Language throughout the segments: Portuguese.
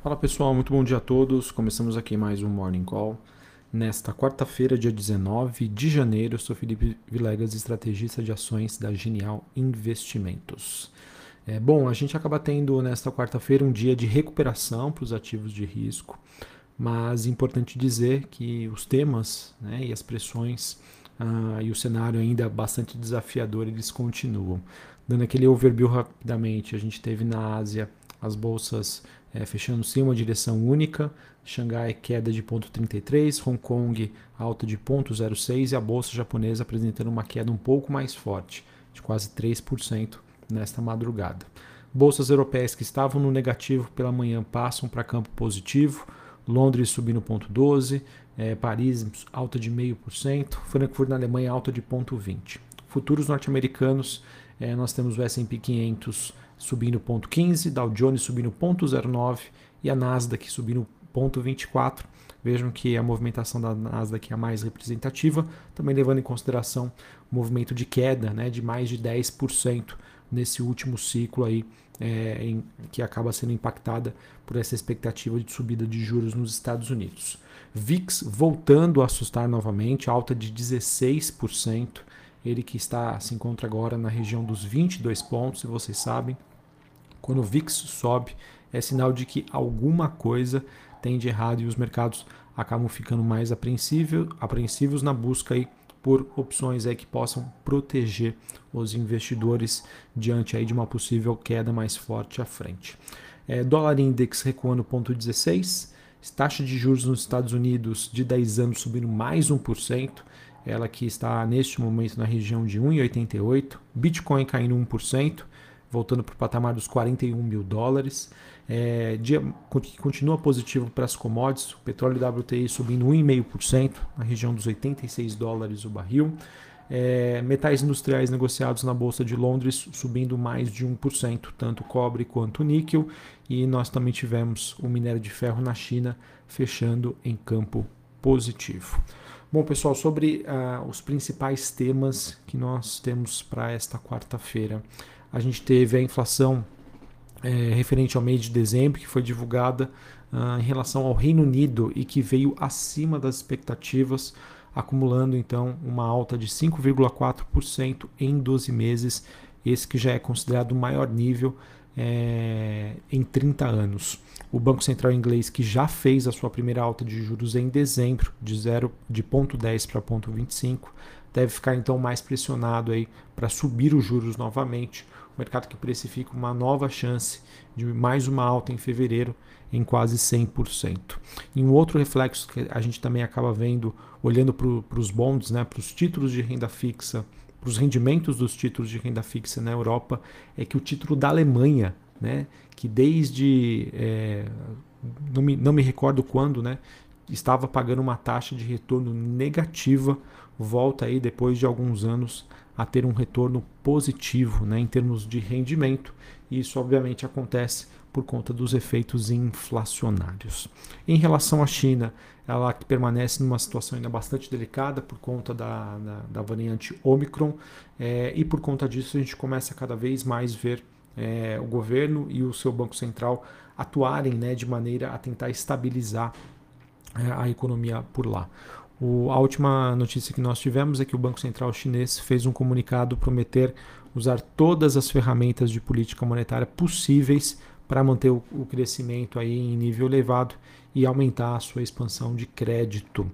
Fala pessoal, muito bom dia a todos. Começamos aqui mais um Morning Call. Nesta quarta-feira, dia 19 de janeiro, eu sou Felipe Vilegas, estrategista de ações da Genial Investimentos. É, bom, a gente acaba tendo nesta quarta-feira um dia de recuperação para os ativos de risco, mas é importante dizer que os temas né, e as pressões ah, e o cenário ainda bastante desafiador eles continuam. Dando aquele overview rapidamente, a gente teve na Ásia as bolsas é, fechando sem uma direção única, Xangai queda de 0,33, Hong Kong alta de 0,06 e a bolsa japonesa apresentando uma queda um pouco mais forte, de quase 3% nesta madrugada. Bolsas europeias que estavam no negativo pela manhã passam para campo positivo, Londres subindo 0,12, é, Paris alta de 0,5%, Frankfurt na Alemanha alta de 0,20%. Futuros norte-americanos, é, nós temos o S&P 500 subindo 0,15, Dow Jones subindo 0,09 e a Nasdaq subindo 0,24. Vejam que a movimentação da Nasdaq é a mais representativa, também levando em consideração o movimento de queda né, de mais de 10% nesse último ciclo aí, é, em, que acaba sendo impactada por essa expectativa de subida de juros nos Estados Unidos. VIX voltando a assustar novamente, alta de 16%. Ele que está se encontra agora na região dos 22 pontos, se vocês sabem. Quando o VIX sobe, é sinal de que alguma coisa tem de errado e os mercados acabam ficando mais apreensivos na busca aí por opções aí que possam proteger os investidores diante aí de uma possível queda mais forte à frente. É, dólar index recuando 0,16, taxa de juros nos Estados Unidos de 10 anos subindo mais 1%, ela que está neste momento na região de 1,88, Bitcoin caindo 1%, voltando para o patamar dos 41 mil dólares. É, dia, continua positivo para as commodities, o petróleo WTI subindo 1,5% na região dos 86 dólares o barril. É, metais industriais negociados na Bolsa de Londres subindo mais de 1%, tanto cobre quanto níquel. E nós também tivemos o minério de ferro na China fechando em campo positivo. Bom, pessoal, sobre uh, os principais temas que nós temos para esta quarta-feira a gente teve a inflação é, referente ao mês de dezembro, que foi divulgada uh, em relação ao Reino Unido e que veio acima das expectativas, acumulando então uma alta de 5,4% em 12 meses, esse que já é considerado o maior nível é, em 30 anos. O Banco Central inglês, que já fez a sua primeira alta de juros em dezembro, de 0 de 0,10 para 0,25, deve ficar então mais pressionado aí para subir os juros novamente. O mercado que precifica uma nova chance de mais uma alta em fevereiro em quase 100%. E um outro reflexo que a gente também acaba vendo, olhando para os bonds, né, para os títulos de renda fixa, para os rendimentos dos títulos de renda fixa na Europa, é que o título da Alemanha, né, que desde é, não, me, não me recordo quando, né, estava pagando uma taxa de retorno negativa, volta aí depois de alguns anos a ter um retorno positivo né, em termos de rendimento. E isso obviamente acontece por conta dos efeitos inflacionários. Em relação à China, ela permanece numa situação ainda bastante delicada por conta da, da, da variante Omicron, é, e por conta disso a gente começa a cada vez mais ver é, o governo e o seu Banco Central atuarem né, de maneira a tentar estabilizar é, a economia por lá. O, a última notícia que nós tivemos é que o Banco Central Chinês fez um comunicado prometer usar todas as ferramentas de política monetária possíveis para manter o, o, crescimento aí em nível elevado e aumentar a sua expansão de crédito.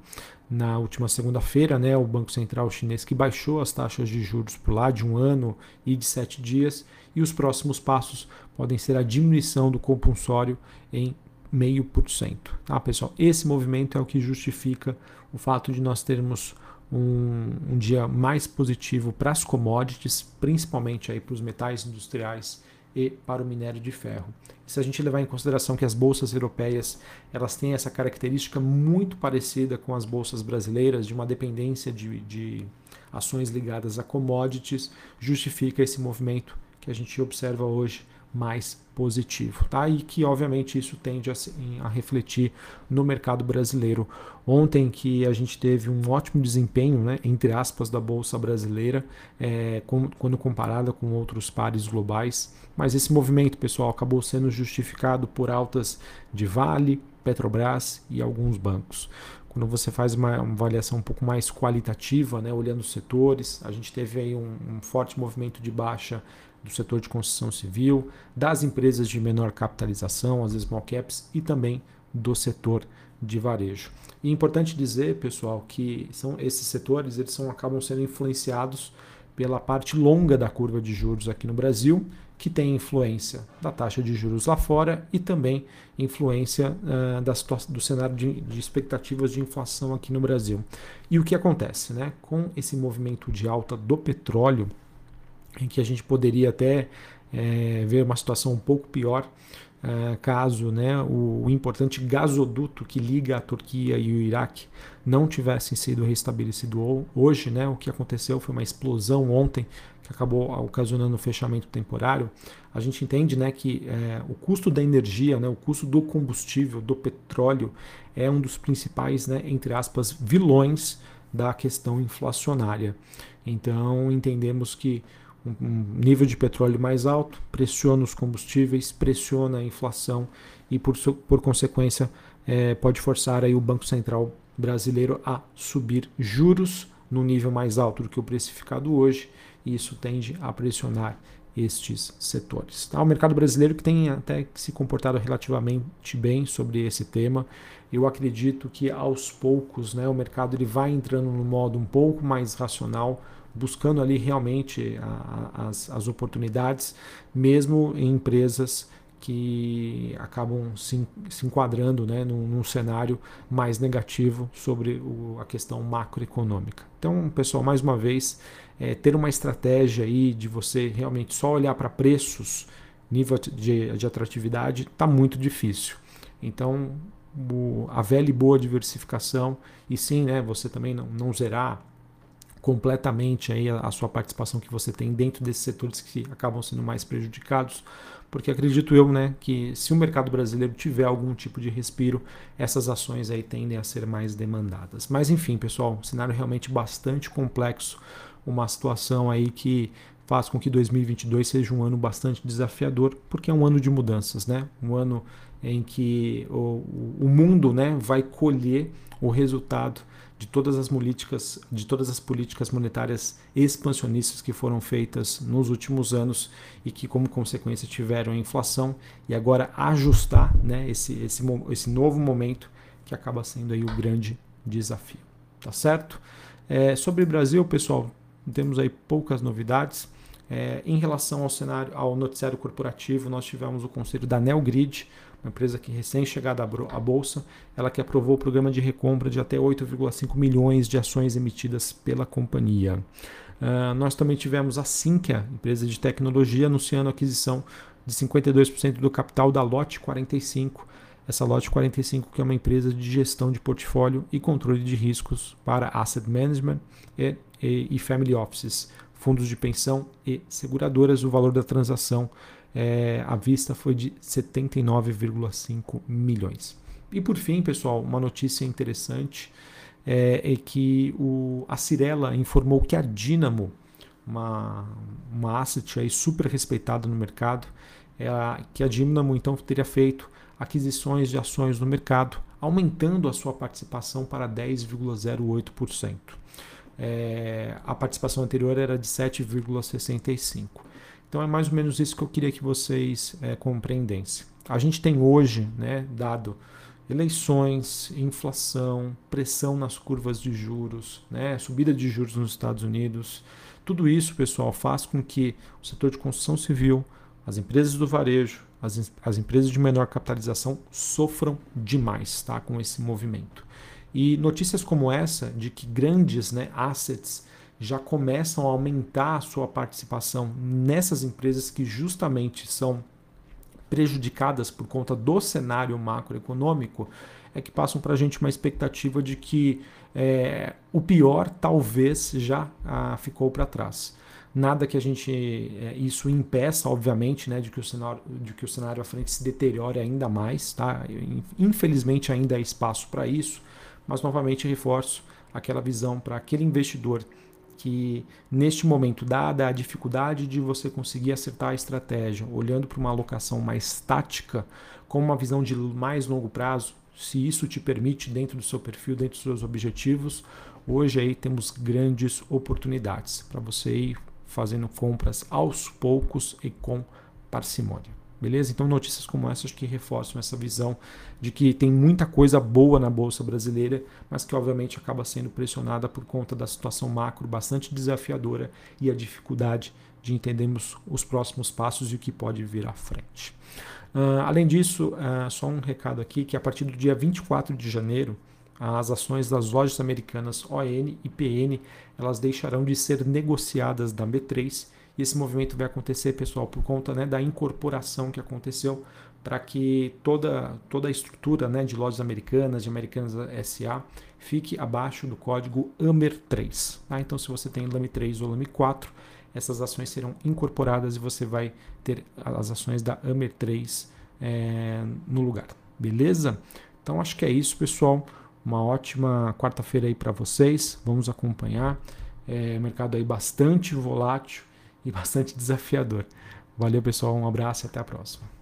Na última segunda-feira, né, o Banco Central Chinês que baixou as taxas de juros por lá de um ano e de sete dias, e os próximos passos podem ser a diminuição do compulsório em 0,5%. Tá, pessoal? Esse movimento é o que justifica o fato de nós termos um, um dia mais positivo para as commodities, principalmente aí para os metais industriais e para o minério de ferro. se a gente levar em consideração que as bolsas europeias elas têm essa característica muito parecida com as bolsas brasileiras, de uma dependência de, de ações ligadas a commodities, justifica esse movimento que a gente observa hoje mais positivo, tá? E que obviamente isso tende a, a, refletir no mercado brasileiro. Ontem que a gente teve um ótimo desempenho, né, entre aspas, da bolsa brasileira, é, com, quando comparada com outros pares globais, mas esse movimento, pessoal, acabou sendo justificado por altas de Vale, Petrobras e alguns bancos. Quando você faz uma, avaliação um pouco mais qualitativa, né, olhando os setores, a gente teve aí um, um forte movimento de baixa do setor de construção civil, das empresas de menor capitalização, as small caps, e também do setor de varejo. E é importante dizer, pessoal, que são esses setores eles são, acabam sendo influenciados pela parte longa da curva de juros aqui no Brasil, que tem influência da taxa de juros lá fora e também influência uh, da do cenário de, de, expectativas de inflação aqui no Brasil. E o que acontece? Né? Com esse movimento de alta do petróleo, em que a gente poderia até é, ver uma situação um pouco pior é, caso né, o, o, importante gasoduto que liga a Turquia e o Iraque não tivessem sido restabelecido hoje. Né, o que aconteceu foi uma explosão ontem que acabou ocasionando o fechamento temporário. A gente entende né, que é, o custo da energia, né, o custo do combustível, do petróleo, é um dos principais, né, entre aspas, vilões da questão inflacionária. Então entendemos que um nível de petróleo mais alto pressiona os combustíveis, pressiona a inflação e, por, por consequência, é, pode forçar aí o Banco Central brasileiro a subir juros no nível mais alto do que o precificado hoje, e isso tende a pressionar estes setores. Tá? O mercado brasileiro que tem até se comportado relativamente bem sobre esse tema. Eu acredito que aos poucos né, o mercado ele vai entrando no modo um pouco mais racional, buscando ali realmente a, as, as oportunidades, mesmo em empresas que acabam se, se enquadrando né, num, num, cenário mais negativo sobre o, a questão macroeconômica. Então, pessoal, mais uma vez, é, ter uma estratégia aí de você realmente só olhar para preços, nível de, de atratividade, está muito difícil. Então, o, a velha e boa diversificação, e sim, né, você também não, não zerar completamente aí a, a, sua participação que você tem dentro desses setores que acabam sendo mais prejudicados, porque acredito eu, né, que se o mercado brasileiro tiver algum tipo de respiro, essas ações aí tendem a ser mais demandadas. Mas enfim, pessoal, um cenário realmente bastante complexo, uma situação aí que faz com que 2022 seja um ano bastante desafiador, porque é um ano de mudanças, né? Um ano em que o, o mundo, né, vai colher o resultado de todas as políticas, de todas as políticas monetárias expansionistas que foram feitas nos últimos anos e que como consequência tiveram a inflação e agora ajustar, né, esse, esse, esse novo momento que acaba sendo aí o grande desafio, tá certo? É, sobre o Brasil, pessoal, temos aí poucas novidades. É, em relação ao cenário, ao noticiário corporativo, nós tivemos o conselho da Nelgrid, uma empresa que recém-chegada à bolsa, ela que aprovou o programa de recompra de até 8,5 milhões de ações emitidas pela companhia. Uh, nós também tivemos a Sinqia, empresa de tecnologia, anunciando a aquisição de 52% do capital da Lote 45. Essa Lote 45 que é uma empresa de gestão de portfólio e controle de riscos para asset management e, e, e family offices, fundos de pensão e seguradoras. O valor da transação é, a vista foi de 79,5 milhões. E por fim, pessoal, uma notícia interessante é, é que o, a Cirela informou que a Dynamo, uma, uma asset aí super respeitada no mercado, é a, que a Dynamo então teria feito aquisições de ações no mercado, aumentando a sua participação para 10,08%. É, a participação anterior era de 7,65%. Então é mais ou menos isso que eu queria que vocês é, compreendessem. A gente tem hoje, né, dado eleições, inflação, pressão nas curvas de juros, né, subida de juros nos Estados Unidos. Tudo isso, pessoal, faz com que o setor de construção civil, as empresas do varejo, as, as empresas de menor capitalização sofram demais tá, com esse movimento. E notícias como essa, de que grandes né, assets já começam a aumentar a sua participação nessas empresas que justamente são prejudicadas por conta do cenário macroeconômico, é que passam para a gente uma expectativa de que é, o pior talvez já ah, ficou para trás. Nada que a gente é, isso impeça, obviamente, né, de que o cenário de que o cenário à frente se deteriore ainda mais, tá? Infelizmente ainda há espaço para isso, mas novamente reforço aquela visão para aquele investidor que neste momento, dada a dificuldade de você conseguir acertar a estratégia, olhando para uma alocação mais tática, com uma visão de mais longo prazo, se isso te permite dentro do seu perfil, dentro dos seus objetivos, hoje aí temos grandes oportunidades para você ir fazendo compras aos poucos e com parcimônia. Beleza? Então, notícias como essas que reforçam essa visão de que tem muita coisa boa na Bolsa Brasileira, mas que obviamente acaba sendo pressionada por conta da situação macro bastante desafiadora e a dificuldade de entendermos os próximos passos e o que pode vir à frente. Uh, além disso, uh, só um recado aqui que a partir do dia 24 de janeiro, as ações das lojas americanas ON e PN elas deixarão de ser negociadas da B3 e esse movimento vai acontecer, pessoal, por conta né, da incorporação que aconteceu para que toda, toda a estrutura né, de lojas americanas, de Americanas SA, fique abaixo do código AMER3. Tá? Então, se você tem LAME 3 ou LAME 4, essas ações serão incorporadas e você vai ter as ações da AMER3 é, no lugar. Beleza? Então, acho que é isso, pessoal. Uma ótima quarta-feira aí para vocês. Vamos acompanhar. É, mercado aí bastante volátil e bastante desafiador. Valeu, pessoal. Um abraço e até a próxima.